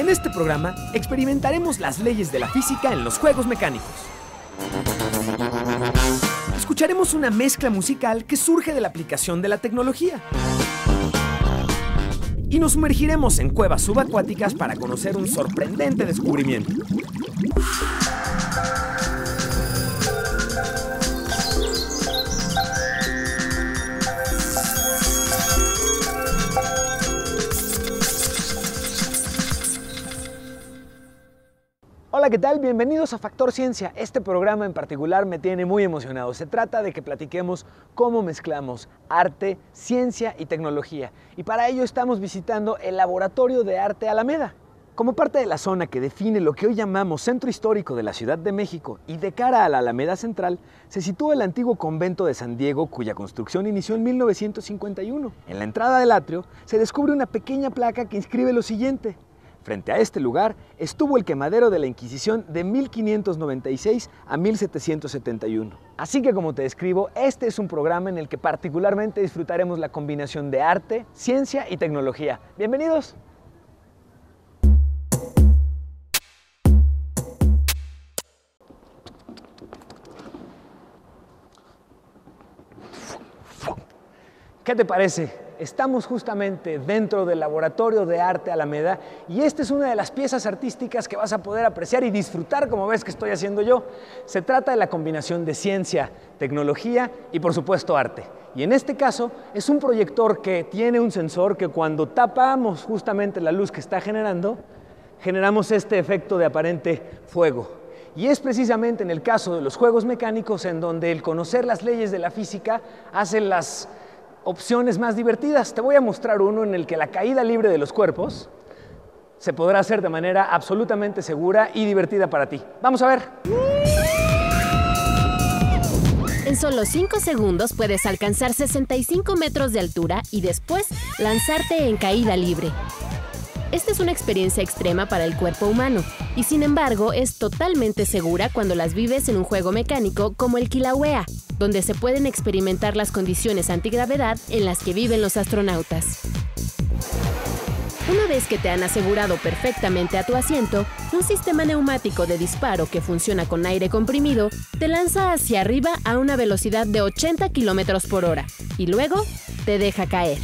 En este programa experimentaremos las leyes de la física en los juegos mecánicos. Escucharemos una mezcla musical que surge de la aplicación de la tecnología. Y nos sumergiremos en cuevas subacuáticas para conocer un sorprendente descubrimiento. Hola, ¿qué tal? Bienvenidos a Factor Ciencia. Este programa en particular me tiene muy emocionado. Se trata de que platiquemos cómo mezclamos arte, ciencia y tecnología. Y para ello estamos visitando el Laboratorio de Arte Alameda. Como parte de la zona que define lo que hoy llamamos Centro Histórico de la Ciudad de México y de cara a la Alameda Central, se sitúa el antiguo convento de San Diego cuya construcción inició en 1951. En la entrada del atrio se descubre una pequeña placa que inscribe lo siguiente. Frente a este lugar estuvo el quemadero de la Inquisición de 1596 a 1771. Así que como te describo, este es un programa en el que particularmente disfrutaremos la combinación de arte, ciencia y tecnología. Bienvenidos. ¿Qué te parece? Estamos justamente dentro del Laboratorio de Arte Alameda y esta es una de las piezas artísticas que vas a poder apreciar y disfrutar como ves que estoy haciendo yo. Se trata de la combinación de ciencia, tecnología y por supuesto arte. Y en este caso es un proyector que tiene un sensor que cuando tapamos justamente la luz que está generando, generamos este efecto de aparente fuego. Y es precisamente en el caso de los juegos mecánicos en donde el conocer las leyes de la física hace las opciones más divertidas. Te voy a mostrar uno en el que la caída libre de los cuerpos se podrá hacer de manera absolutamente segura y divertida para ti. Vamos a ver. En solo 5 segundos puedes alcanzar 65 metros de altura y después lanzarte en caída libre. Esta es una experiencia extrema para el cuerpo humano y sin embargo es totalmente segura cuando las vives en un juego mecánico como el Kilauea, donde se pueden experimentar las condiciones antigravedad en las que viven los astronautas. Una vez que te han asegurado perfectamente a tu asiento, un sistema neumático de disparo que funciona con aire comprimido te lanza hacia arriba a una velocidad de 80 km por hora y luego te deja caer.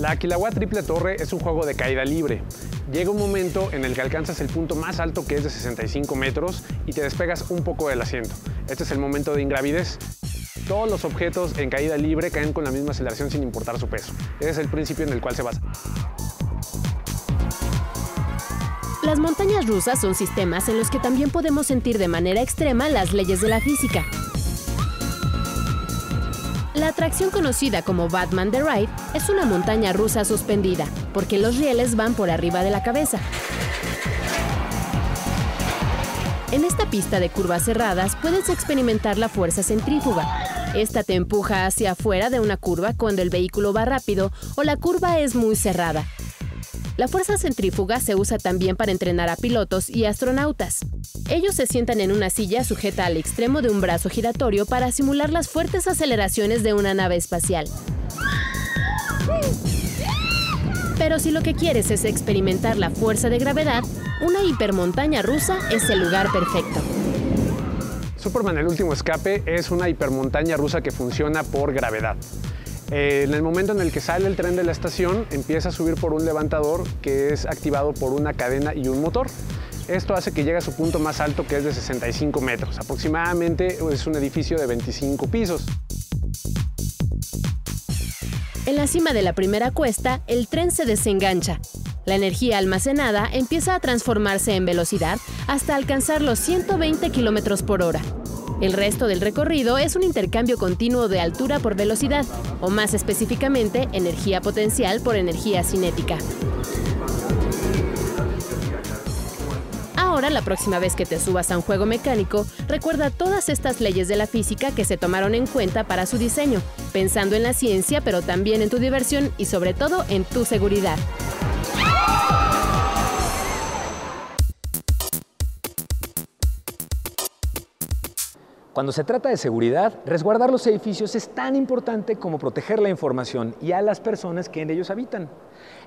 La Aquilagua Triple Torre es un juego de caída libre. Llega un momento en el que alcanzas el punto más alto que es de 65 metros y te despegas un poco del asiento. Este es el momento de ingravidez. Todos los objetos en caída libre caen con la misma aceleración sin importar su peso. Ese es el principio en el cual se basa. Las montañas rusas son sistemas en los que también podemos sentir de manera extrema las leyes de la física. Atracción conocida como Batman the Ride es una montaña rusa suspendida, porque los rieles van por arriba de la cabeza. En esta pista de curvas cerradas puedes experimentar la fuerza centrífuga. Esta te empuja hacia afuera de una curva cuando el vehículo va rápido o la curva es muy cerrada. La fuerza centrífuga se usa también para entrenar a pilotos y astronautas. Ellos se sientan en una silla sujeta al extremo de un brazo giratorio para simular las fuertes aceleraciones de una nave espacial. Pero si lo que quieres es experimentar la fuerza de gravedad, una hipermontaña rusa es el lugar perfecto. Superman el último escape es una hipermontaña rusa que funciona por gravedad. Eh, en el momento en el que sale el tren de la estación, empieza a subir por un levantador que es activado por una cadena y un motor. Esto hace que llegue a su punto más alto que es de 65 metros. Aproximadamente es un edificio de 25 pisos. En la cima de la primera cuesta, el tren se desengancha. La energía almacenada empieza a transformarse en velocidad hasta alcanzar los 120 km por hora. El resto del recorrido es un intercambio continuo de altura por velocidad, o más específicamente, energía potencial por energía cinética. Ahora, la próxima vez que te subas a un juego mecánico, recuerda todas estas leyes de la física que se tomaron en cuenta para su diseño, pensando en la ciencia, pero también en tu diversión y sobre todo en tu seguridad. Cuando se trata de seguridad, resguardar los edificios es tan importante como proteger la información y a las personas que en ellos habitan.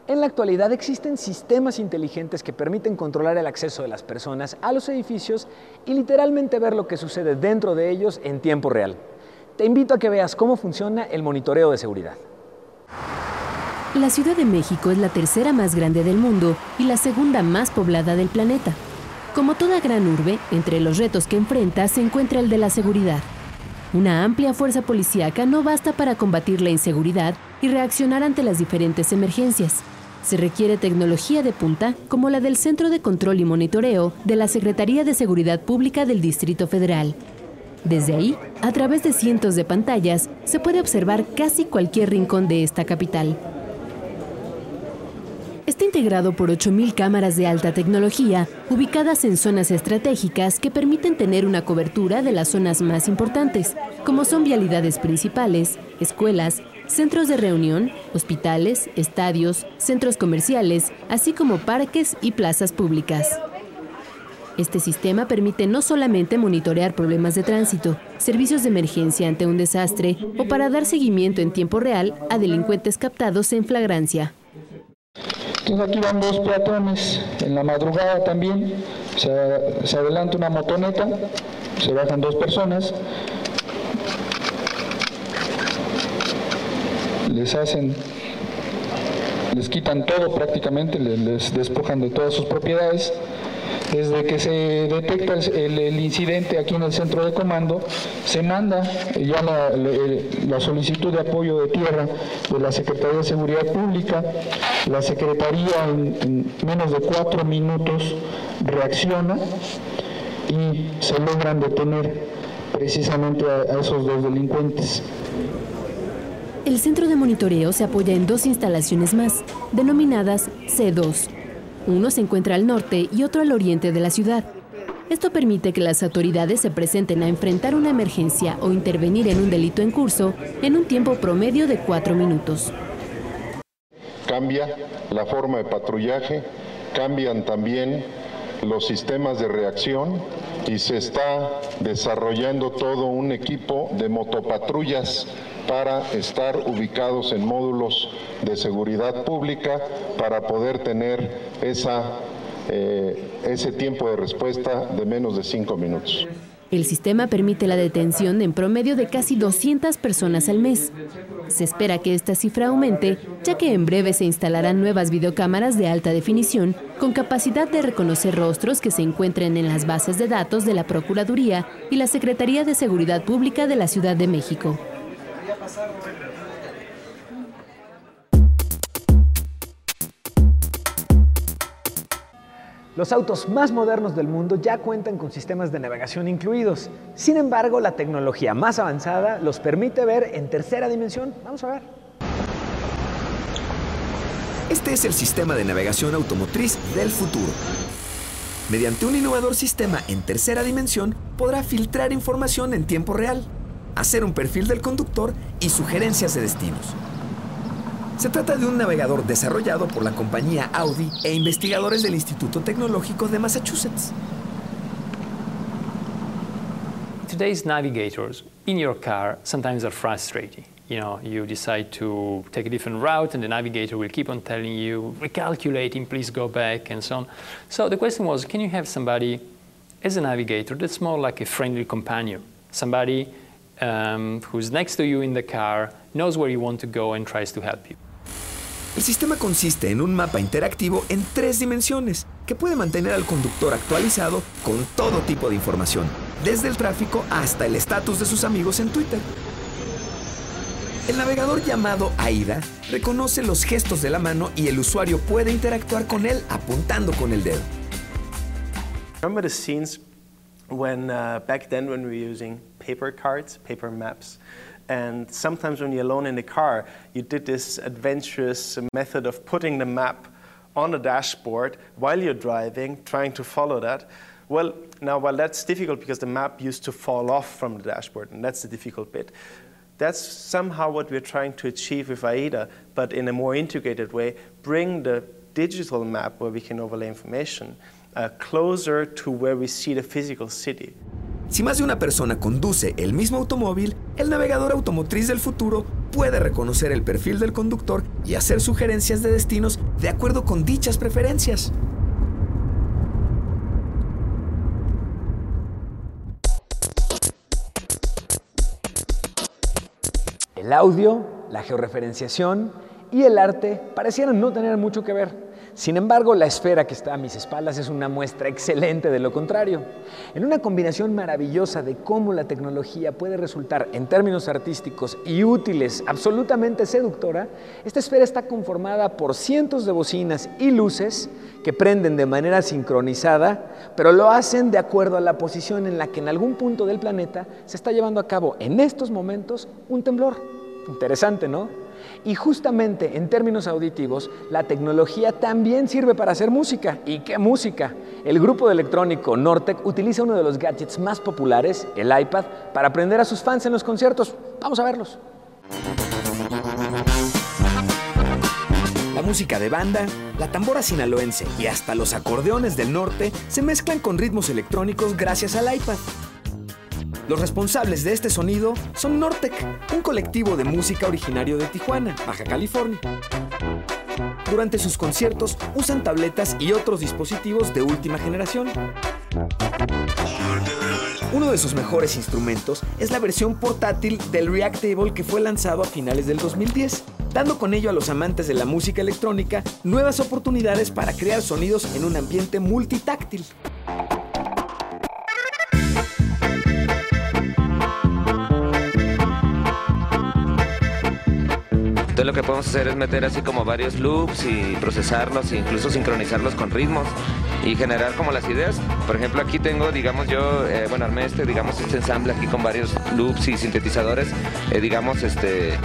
En la actualidad existen sistemas inteligentes que permiten controlar el acceso de las personas a los edificios y literalmente ver lo que sucede dentro de ellos en tiempo real. Te invito a que veas cómo funciona el monitoreo de seguridad. La Ciudad de México es la tercera más grande del mundo y la segunda más poblada del planeta. Como toda gran urbe, entre los retos que enfrenta se encuentra el de la seguridad. Una amplia fuerza policíaca no basta para combatir la inseguridad y reaccionar ante las diferentes emergencias. Se requiere tecnología de punta como la del Centro de Control y Monitoreo de la Secretaría de Seguridad Pública del Distrito Federal. Desde ahí, a través de cientos de pantallas, se puede observar casi cualquier rincón de esta capital. Está integrado por 8.000 cámaras de alta tecnología ubicadas en zonas estratégicas que permiten tener una cobertura de las zonas más importantes, como son vialidades principales, escuelas, centros de reunión, hospitales, estadios, centros comerciales, así como parques y plazas públicas. Este sistema permite no solamente monitorear problemas de tránsito, servicios de emergencia ante un desastre o para dar seguimiento en tiempo real a delincuentes captados en flagrancia. Entonces aquí van dos peatones, en la madrugada también, se, se adelanta una motoneta, se bajan dos personas, les hacen, les quitan todo prácticamente, les despojan de todas sus propiedades, desde que se detecta el, incidente aquí en el centro de comando, se manda ya la, solicitud de apoyo de tierra de la Secretaría de Seguridad Pública. La Secretaría en, menos de cuatro minutos reacciona y se logran detener precisamente a esos dos delincuentes. El centro de monitoreo se apoya en dos instalaciones más, denominadas C2 uno se encuentra al norte y otro al oriente de la ciudad. Esto permite que las autoridades se presenten a enfrentar una emergencia o intervenir en un delito en curso en un tiempo promedio de cuatro minutos. Cambia la forma de patrullaje, cambian también los sistemas de reacción y se está desarrollando todo un equipo de motopatrullas para estar ubicados en módulos de seguridad pública para poder tener eh, ese tiempo de respuesta de menos de cinco minutos. El sistema permite la detención en promedio de casi 200 personas al mes. Se espera que esta cifra aumente, ya que en breve se instalarán nuevas videocámaras de alta definición con capacidad de reconocer rostros que se encuentren en las bases de datos de la Procuraduría y la Secretaría de Seguridad Pública de la Ciudad de México. Los autos más modernos del mundo ya cuentan con sistemas de navegación incluidos. Sin embargo, la tecnología más avanzada los permite ver en tercera dimensión. Vamos a ver. Este es el sistema de navegación automotriz del futuro. Mediante un innovador sistema en tercera dimensión, podrá filtrar información en tiempo real hacer un perfil del conductor y sugerencias de destinos. Se trata de un navegador desarrollado por la compañía Audi e investigadores del Instituto Tecnológico de Massachusetts. Today's navigators in your car sometimes are frustrating. You know, you decide to take a different route and the navigator will keep on telling you, recalculating, please go back, and so on. So the question was, can you have somebody as a navigator that's more like a friendly companion? Somebody um, who's next to you in the car, knows where you want to go and tries to help you. El sistema consiste en un mapa interactivo en tres dimensiones que puede mantener al conductor actualizado con todo tipo de información, desde el tráfico hasta el estatus de sus amigos en Twitter. El navegador llamado AIDA reconoce los gestos de la mano y el usuario puede interactuar con él apuntando con el dedo. Remember the scenes when uh, back then when we were using paper cards, paper maps. And sometimes when you're alone in the car, you did this adventurous method of putting the map on the dashboard while you're driving, trying to follow that. Well, now, while that's difficult because the map used to fall off from the dashboard, and that's the difficult bit, that's somehow what we're trying to achieve with AIDA, but in a more integrated way, bring the digital map where we can overlay information uh, closer to where we see the physical city. Si más de una persona conduce el mismo automóvil, el navegador automotriz del futuro puede reconocer el perfil del conductor y hacer sugerencias de destinos de acuerdo con dichas preferencias. El audio, la georreferenciación y el arte parecieran no tener mucho que ver. Sin embargo, la esfera que está a mis espaldas es una muestra excelente de lo contrario. En una combinación maravillosa de cómo la tecnología puede resultar en términos artísticos y útiles, absolutamente seductora, esta esfera está conformada por cientos de bocinas y luces que prenden de manera sincronizada, pero lo hacen de acuerdo a la posición en la que en algún punto del planeta se está llevando a cabo en estos momentos un temblor. Interesante, ¿no? Y justamente en términos auditivos, la tecnología también sirve para hacer música. ¿Y qué música? El grupo de electrónico Nortec utiliza uno de los gadgets más populares, el iPad, para aprender a sus fans en los conciertos. Vamos a verlos. La música de banda, la tambora sinaloense y hasta los acordeones del norte se mezclan con ritmos electrónicos gracias al iPad. Los responsables de este sonido son Nortec, un colectivo de música originario de Tijuana, Baja California. Durante sus conciertos usan tabletas y otros dispositivos de última generación. Uno de sus mejores instrumentos es la versión portátil del Reactable que fue lanzado a finales del 2010, dando con ello a los amantes de la música electrónica nuevas oportunidades para crear sonidos en un ambiente multitáctil. Entonces lo que podemos hacer es meter así como varios loops y procesarlos e incluso sincronizarlos con ritmos y generar como las ideas. Por ejemplo, aquí tengo, digamos, yo, eh, bueno, armé este, digamos, este ensamble aquí con varios loops y sintetizadores, eh, digamos, este,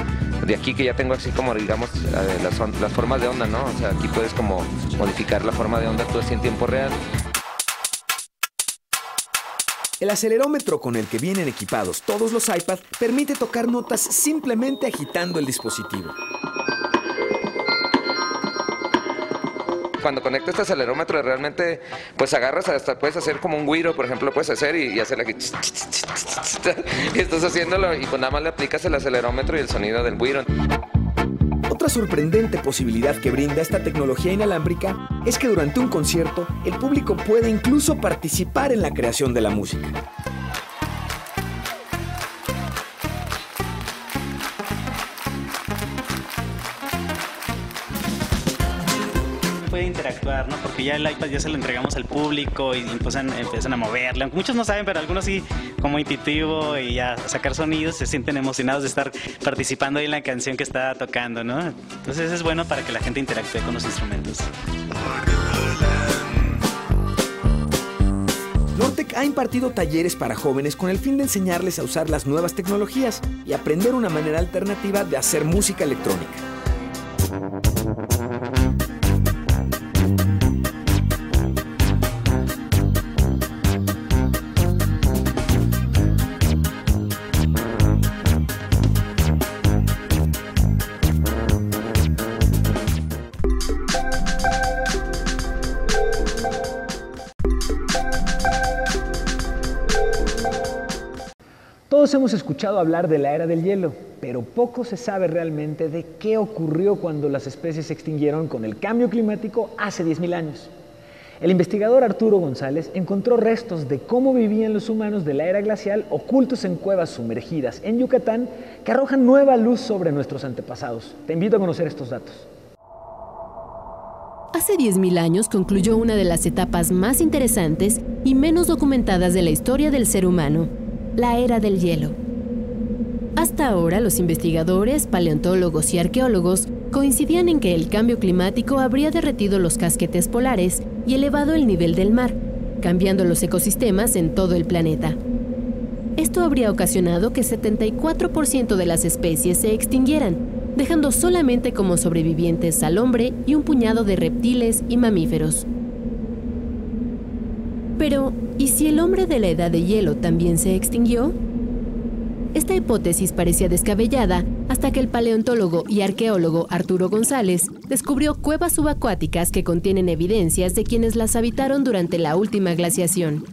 de aquí que ya tengo así como, digamos, eh, las, las formas de onda, ¿no? O sea, aquí puedes como modificar la forma de onda tú así en tiempo real. El acelerómetro con el que vienen equipados todos los iPads permite tocar notas simplemente agitando el dispositivo. Cuando conectas este acelerómetro realmente pues agarras hasta puedes hacer como un guiro, por ejemplo, puedes hacer y, hacer aquí y estás haciéndolo y pues nada más le aplicas el acelerómetro y el sonido del guiro. Otra sorprendente posibilidad que brinda esta tecnología inalámbrica es que durante un concierto el público puede incluso participar en la creación de la música. Porque ya el iPad ya se lo entregamos al público y empiezan, empiezan a moverle. Muchos no saben, pero algunos sí, como intuitivo y ya sacar sonidos, se sienten emocionados de estar participando ahí en la canción que está tocando, ¿no? Entonces es bueno para que la gente interactúe con los instrumentos. Nortec ha impartido talleres para jóvenes con el fin de enseñarles a usar las nuevas tecnologías y aprender una manera alternativa de hacer música electrónica. Todos hemos escuchado hablar de la era del hielo, pero poco se sabe realmente de qué ocurrió cuando las especies se extinguieron con el cambio climático hace 10.000 años. El investigador Arturo González encontró restos de cómo vivían los humanos de la era glacial ocultos en cuevas sumergidas en Yucatán que arrojan nueva luz sobre nuestros antepasados. Te invito a conocer estos datos. Hace 10.000 años concluyó una de las etapas más interesantes y menos documentadas de la historia del ser humano, la era del hielo. Hasta ahora los investigadores, paleontólogos y arqueólogos coincidían en que el cambio climático habría derretido los casquetes polares y elevado el nivel del mar, cambiando los ecosistemas en todo el planeta. Esto habría ocasionado que 74% de las especies se extinguieran, dejando solamente como sobrevivientes al hombre y un puñado de reptiles y mamíferos. Pero, ¿Y si el hombre de la edad de hielo también se extinguió? Esta hipótesis parecía descabellada hasta que el paleontólogo y arqueólogo Arturo González descubrió cuevas subacuáticas que contienen evidencias de quienes las habitaron durante la última glaciación.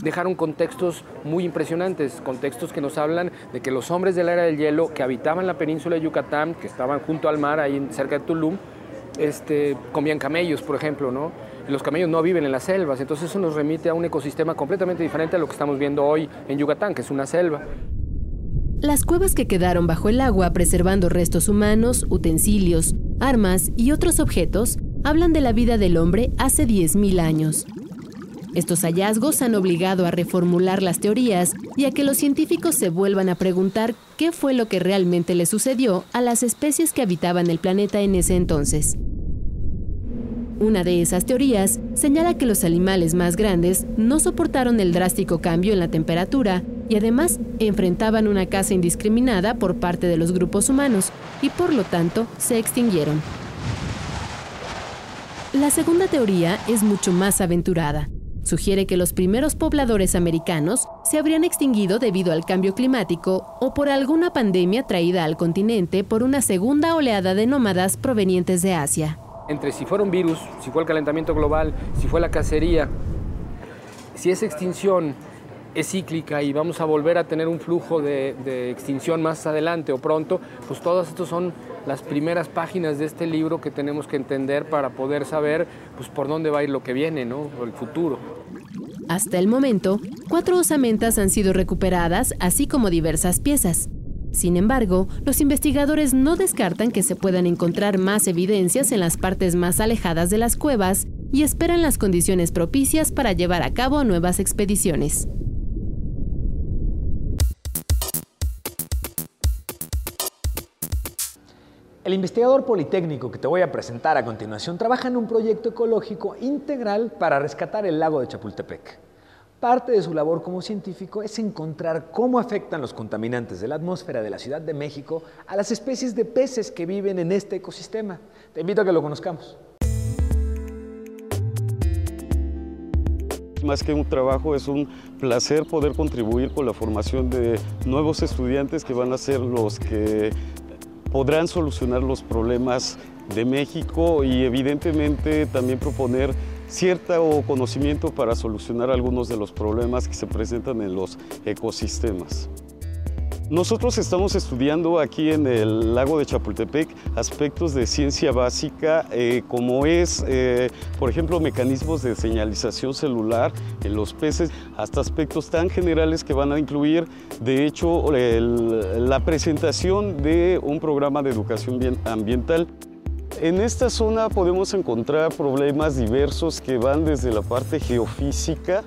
dejaron contextos muy impresionantes, contextos que nos hablan de que los hombres de la era del hielo que habitaban la península de Yucatán, que estaban junto al mar, ahí cerca de Tulum, este, comían camellos, por ejemplo, ¿no? Los camellos no viven en las selvas, entonces eso nos remite a un ecosistema completamente diferente a lo que estamos viendo hoy en Yucatán, que es una selva. Las cuevas que quedaron bajo el agua preservando restos humanos, utensilios, armas y otros objetos hablan de la vida del hombre hace 10.000 años. Estos hallazgos han obligado a reformular las teorías y a que los científicos se vuelvan a preguntar qué fue lo que realmente le sucedió a las especies que habitaban el planeta en ese entonces. Una de esas teorías señala que los animales más grandes no soportaron el drástico cambio en la temperatura y además enfrentaban una caza indiscriminada por parte de los grupos humanos y por lo tanto se extinguieron. La segunda teoría es mucho más aventurada. Sugiere que los primeros pobladores americanos se habrían extinguido debido al cambio climático o por alguna pandemia traída al continente por una segunda oleada de nómadas provenientes de Asia entre si fue un virus, si fue el calentamiento global, si fue la cacería, si esa extinción es cíclica y vamos a volver a tener un flujo de, extinción más adelante o pronto, pues todas estas son las primeras páginas de este libro que tenemos que entender para poder saber pues, por dónde va a ir lo que viene, ¿no? o el futuro. Hasta el momento, cuatro osamentas han sido recuperadas, así como diversas piezas. Sin embargo, los investigadores no descartan que se puedan encontrar más evidencias en las partes más alejadas de las cuevas y esperan las condiciones propicias para llevar a cabo nuevas expediciones. El investigador politécnico que te voy a presentar a continuación trabaja en un proyecto ecológico integral para rescatar el lago de Chapultepec. Parte de su labor como científico es encontrar cómo afectan los contaminantes de la atmósfera de la Ciudad de México a las especies de peces que viven en este ecosistema. Te invito a que lo conozcamos. Más que un trabajo, es un placer poder contribuir con la formación de nuevos estudiantes que van a ser los que podrán solucionar los problemas de México y evidentemente también proponer cierto conocimiento para solucionar algunos de los problemas que se presentan en los ecosistemas. Nosotros estamos estudiando aquí en el lago de Chapultepec aspectos de ciencia básica eh, como es, eh, por ejemplo, mecanismos de señalización celular en los peces, hasta aspectos tan generales que van a incluir, de hecho, la presentación de un programa de educación ambiental. En esta zona podemos encontrar problemas diversos que van desde la parte geofísica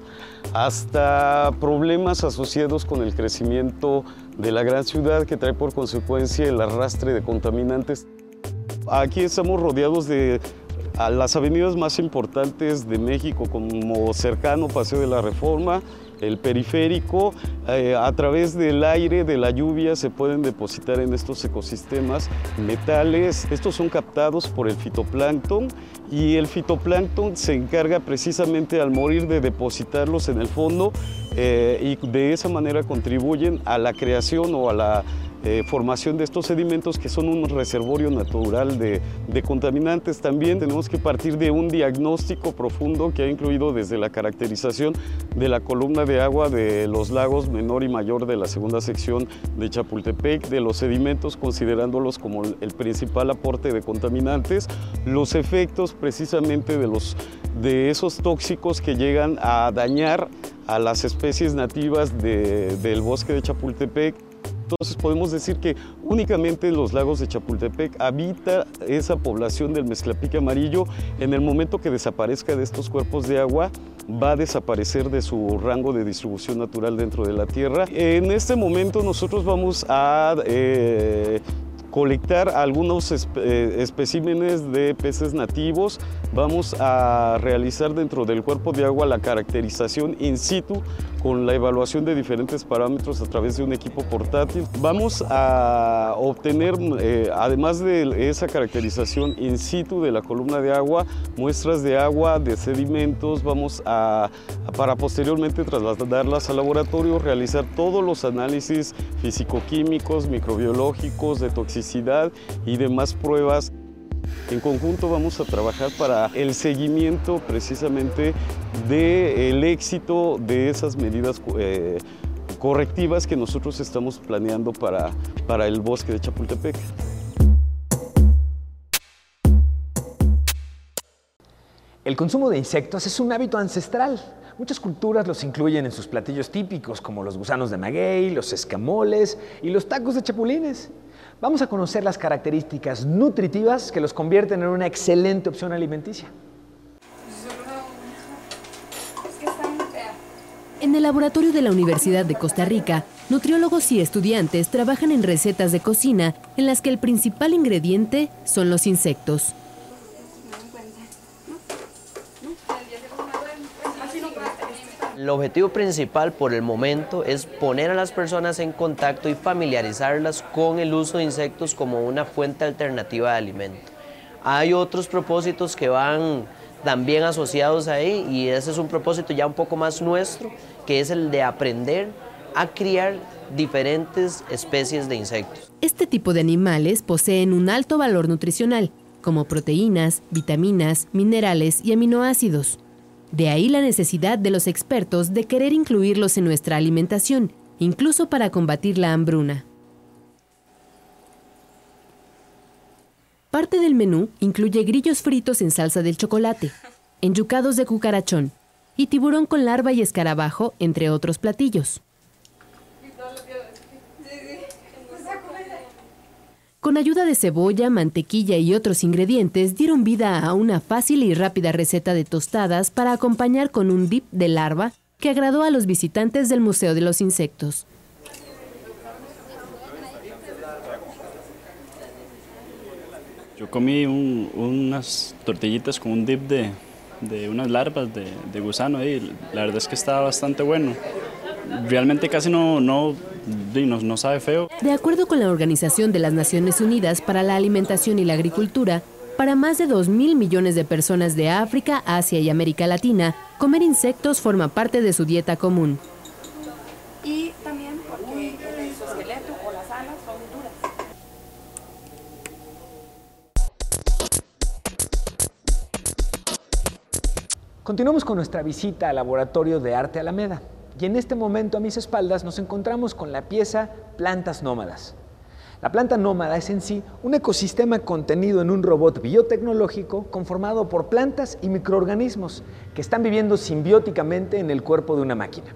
hasta problemas asociados con el crecimiento de la gran ciudad que trae por consecuencia el arrastre de contaminantes. Aquí estamos rodeados de las avenidas más importantes de México como cercano Paseo de la Reforma, el periférico, eh, a través del aire, de la lluvia, se pueden depositar en estos ecosistemas metales. Estos son captados por el fitoplancton y el fitoplancton se encarga precisamente al morir de depositarlos en el fondo eh, y de esa manera contribuyen a la creación o a la eh, formación de estos sedimentos que son un reservorio natural de, contaminantes. También tenemos que partir de un diagnóstico profundo que ha incluido desde la caracterización de la columna de agua de los lagos menor y mayor de la segunda sección de Chapultepec, de los sedimentos considerándolos como el principal aporte de contaminantes, los efectos precisamente de, los, de esos tóxicos que llegan a dañar a las especies nativas del bosque de Chapultepec, entonces podemos decir que únicamente en los lagos de Chapultepec habita esa población del mezclapique amarillo. En el momento que desaparezca de estos cuerpos de agua, va a desaparecer de su rango de distribución natural dentro de la Tierra. En este momento nosotros vamos a eh, colectar algunos eh, especímenes de peces nativos. Vamos a realizar dentro del cuerpo de agua la caracterización in situ con la evaluación de diferentes parámetros a través de un equipo portátil. Vamos a obtener, eh, además de esa caracterización in situ de la columna de agua, muestras de agua, de sedimentos, vamos a, para posteriormente trasladarlas al laboratorio, realizar todos los análisis físico-químicos, microbiológicos, de toxicidad y demás pruebas En conjunto vamos a trabajar para el seguimiento precisamente del éxito de esas medidas eh, correctivas que nosotros estamos planeando para, para el bosque de Chapultepec. El consumo de insectos es un hábito ancestral. Muchas culturas los incluyen en sus platillos típicos, como los gusanos de maguey, los escamoles y los tacos de chapulines. Vamos a conocer las características nutritivas que los convierten en una excelente opción alimenticia. En el laboratorio de la Universidad de Costa Rica, nutriólogos y estudiantes trabajan en recetas de cocina en las que el principal ingrediente son los insectos. El objetivo principal por el momento es poner a las personas en contacto y familiarizarlas con el uso de insectos como una fuente alternativa de alimento. Hay otros propósitos que van también asociados ahí y ese es un propósito ya un poco más nuestro, que es el de aprender a criar diferentes especies de insectos. Este tipo de animales poseen un alto valor nutricional, como proteínas, vitaminas, minerales y aminoácidos. De ahí la necesidad de los expertos de querer incluirlos en nuestra alimentación, incluso para combatir la hambruna. Parte del menú incluye grillos fritos en salsa del chocolate, enyucados de cucarachón y tiburón con larva y escarabajo, entre otros platillos. Con ayuda de cebolla, mantequilla y otros ingredientes dieron vida a una fácil y rápida receta de tostadas para acompañar con un dip de larva que agradó a los visitantes del Museo de los Insectos. Yo comí unas tortillitas con un dip de, unas larvas de, gusano y la verdad es que estaba bastante bueno. Realmente casi no, no no, sabe feo. De acuerdo con la Organización de las Naciones Unidas para la Alimentación y la Agricultura, para más de 2 mil millones de personas de África, Asia y América Latina, comer insectos forma parte de su dieta común. Y también porque su esqueleto o las alas son duras. Continuamos con nuestra visita al Laboratorio de Arte Alameda. Y en este momento a mis espaldas nos encontramos con la pieza Plantas Nómadas. La planta nómada es en sí un ecosistema contenido en un robot biotecnológico conformado por plantas y microorganismos que están viviendo simbióticamente en el cuerpo de una máquina.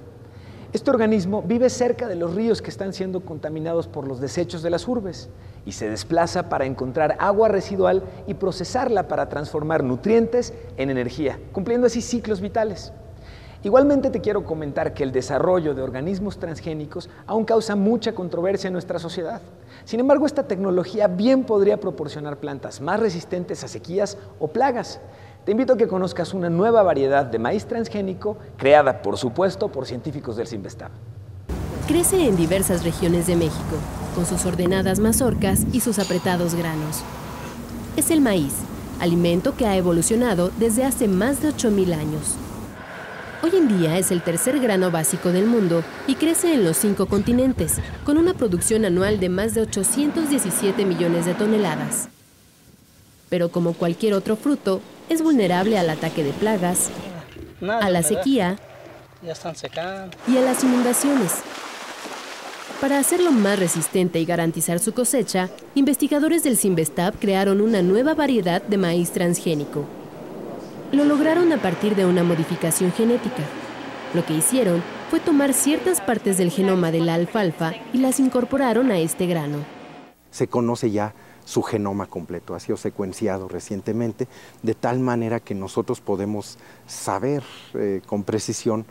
Este organismo vive cerca de los ríos que están siendo contaminados por los desechos de las urbes y se desplaza para encontrar agua residual y procesarla para transformar nutrientes en energía, cumpliendo así ciclos vitales. Igualmente te quiero comentar que el desarrollo de organismos transgénicos aún causa mucha controversia en nuestra sociedad. Sin embargo, esta tecnología bien podría proporcionar plantas más resistentes a sequías o plagas. Te invito a que conozcas una nueva variedad de maíz transgénico creada, por supuesto, por científicos del Sinvestab. Crece en diversas regiones de México, con sus ordenadas mazorcas y sus apretados granos. Es el maíz, alimento que ha evolucionado desde hace más de 8.000 años. Hoy en día es el tercer grano básico del mundo y crece en los cinco continentes, con una producción anual de más de 817 millones de toneladas. Pero como cualquier otro fruto, es vulnerable al ataque de plagas, a la sequía y a las inundaciones. Para hacerlo más resistente y garantizar su cosecha, investigadores del Sinvestab crearon una nueva variedad de maíz transgénico, lo lograron a partir de una modificación genética. Lo que hicieron fue tomar ciertas partes del genoma de la alfalfa y las incorporaron a este grano. Se conoce ya su genoma completo, ha sido secuenciado recientemente, de tal manera que nosotros podemos saber eh, con precisión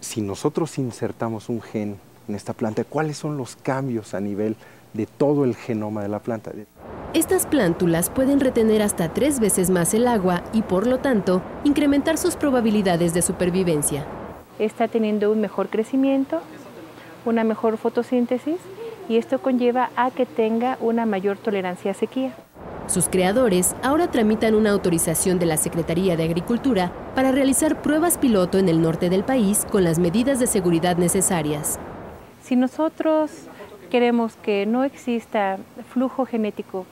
si nosotros insertamos un gen en esta planta, cuáles son los cambios a nivel de todo el genoma de la planta. Estas plántulas pueden retener hasta tres veces más el agua y por lo tanto incrementar sus probabilidades de supervivencia. Está teniendo un mejor crecimiento, una mejor fotosíntesis y esto conlleva a que tenga una mayor tolerancia a sequía. Sus creadores ahora tramitan una autorización de la Secretaría de Agricultura para realizar pruebas piloto en el norte del país con las medidas de seguridad necesarias. Si nosotros queremos que no exista flujo genético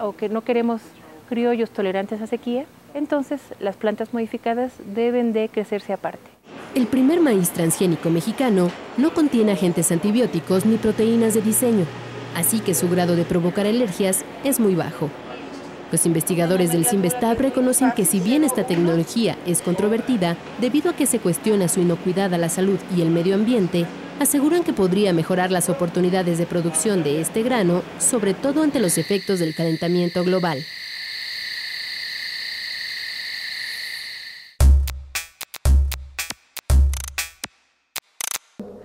o que no queremos criollos tolerantes a sequía, entonces las plantas modificadas deben de crecerse aparte. El primer maíz transgénico mexicano no contiene agentes antibióticos ni proteínas de diseño, así que su grado de provocar alergias es muy bajo. Los investigadores del CIMBESTAB reconocen que si bien esta tecnología es controvertida debido a que se cuestiona su inocuidad a la salud y el medio ambiente, aseguran que podría mejorar las oportunidades de producción de este grano, sobre todo ante los efectos del calentamiento global.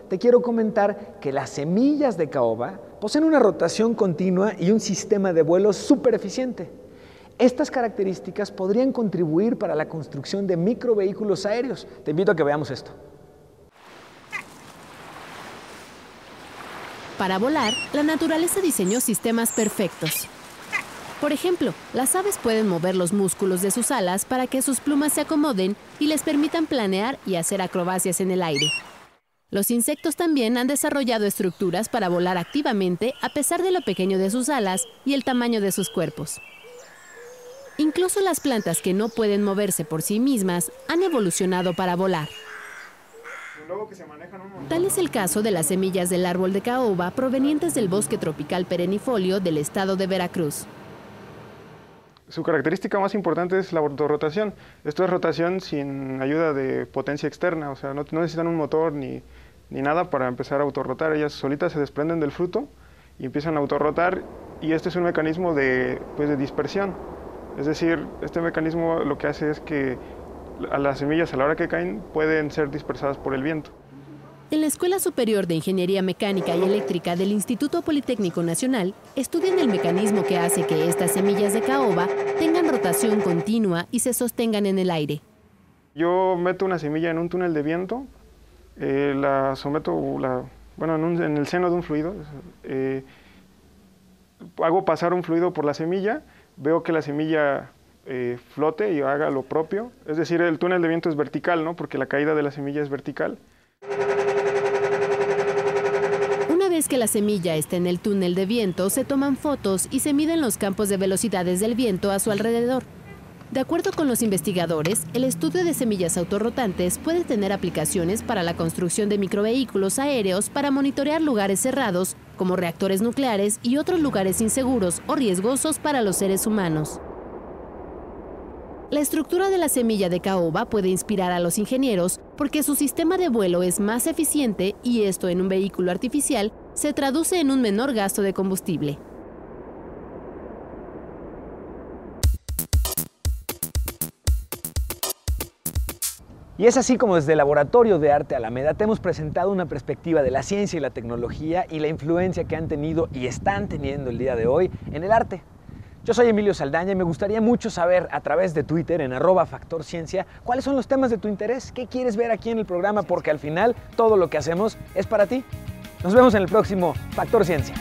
te quiero comentar que las semillas de caoba poseen una rotación continua y un sistema de vuelo súper eficiente. Estas características podrían contribuir para la construcción de microvehículos aéreos. Te invito a que veamos esto. Para volar, la naturaleza diseñó sistemas perfectos. Por ejemplo, las aves pueden mover los músculos de sus alas para que sus plumas se acomoden y les permitan planear y hacer acrobacias en el aire. Los insectos también han desarrollado estructuras para volar activamente a pesar de lo pequeño de sus alas y el tamaño de sus cuerpos. Incluso las plantas que no pueden moverse por sí mismas han evolucionado para volar. Tal es el caso de las semillas del árbol de caoba provenientes del bosque tropical perennifolio del estado de Veracruz. Su característica más importante es la autorrotación. Esto es rotación sin ayuda de potencia externa, o sea, no, necesitan un motor ni, ni, nada para empezar a autorrotar. Ellas solitas se desprenden del fruto y empiezan a autorrotar y este es un mecanismo de, pues, de dispersión. Es decir, este mecanismo lo que hace es que a las semillas a la hora que caen pueden ser dispersadas por el viento. En la Escuela Superior de Ingeniería Mecánica y Eléctrica del Instituto Politécnico Nacional estudian el mecanismo que hace que estas semillas de caoba tengan rotación continua y se sostengan en el aire. Yo meto una semilla en un túnel de viento, eh, la someto bueno, en, el seno de un fluido, eh, hago pasar un fluido por la semilla, veo que la semilla eh, flote y haga lo propio, es decir, el túnel de viento es vertical, ¿no? porque la caída de la semilla es vertical. Una vez que la semilla está en el túnel de viento, se toman fotos y se miden los campos de velocidades del viento a su alrededor. De acuerdo con los investigadores, el estudio de semillas autorrotantes puede tener aplicaciones para la construcción de microvehículos aéreos para monitorear lugares cerrados, como reactores nucleares y otros lugares inseguros o riesgosos para los seres humanos. La estructura de la semilla de caoba puede inspirar a los ingenieros porque su sistema de vuelo es más eficiente y esto en un vehículo artificial se traduce en un menor gasto de combustible. Y es así como desde el Laboratorio de Arte Alameda te hemos presentado una perspectiva de la ciencia y la tecnología y la influencia que han tenido y están teniendo el día de hoy en el arte. Yo soy Emilio Saldaña y me gustaría mucho saber a través de Twitter en arroba Factor Ciencia cuáles son los temas de tu interés, qué quieres ver aquí en el programa, porque al final todo lo que hacemos es para ti. Nos vemos en el próximo Factor Ciencia.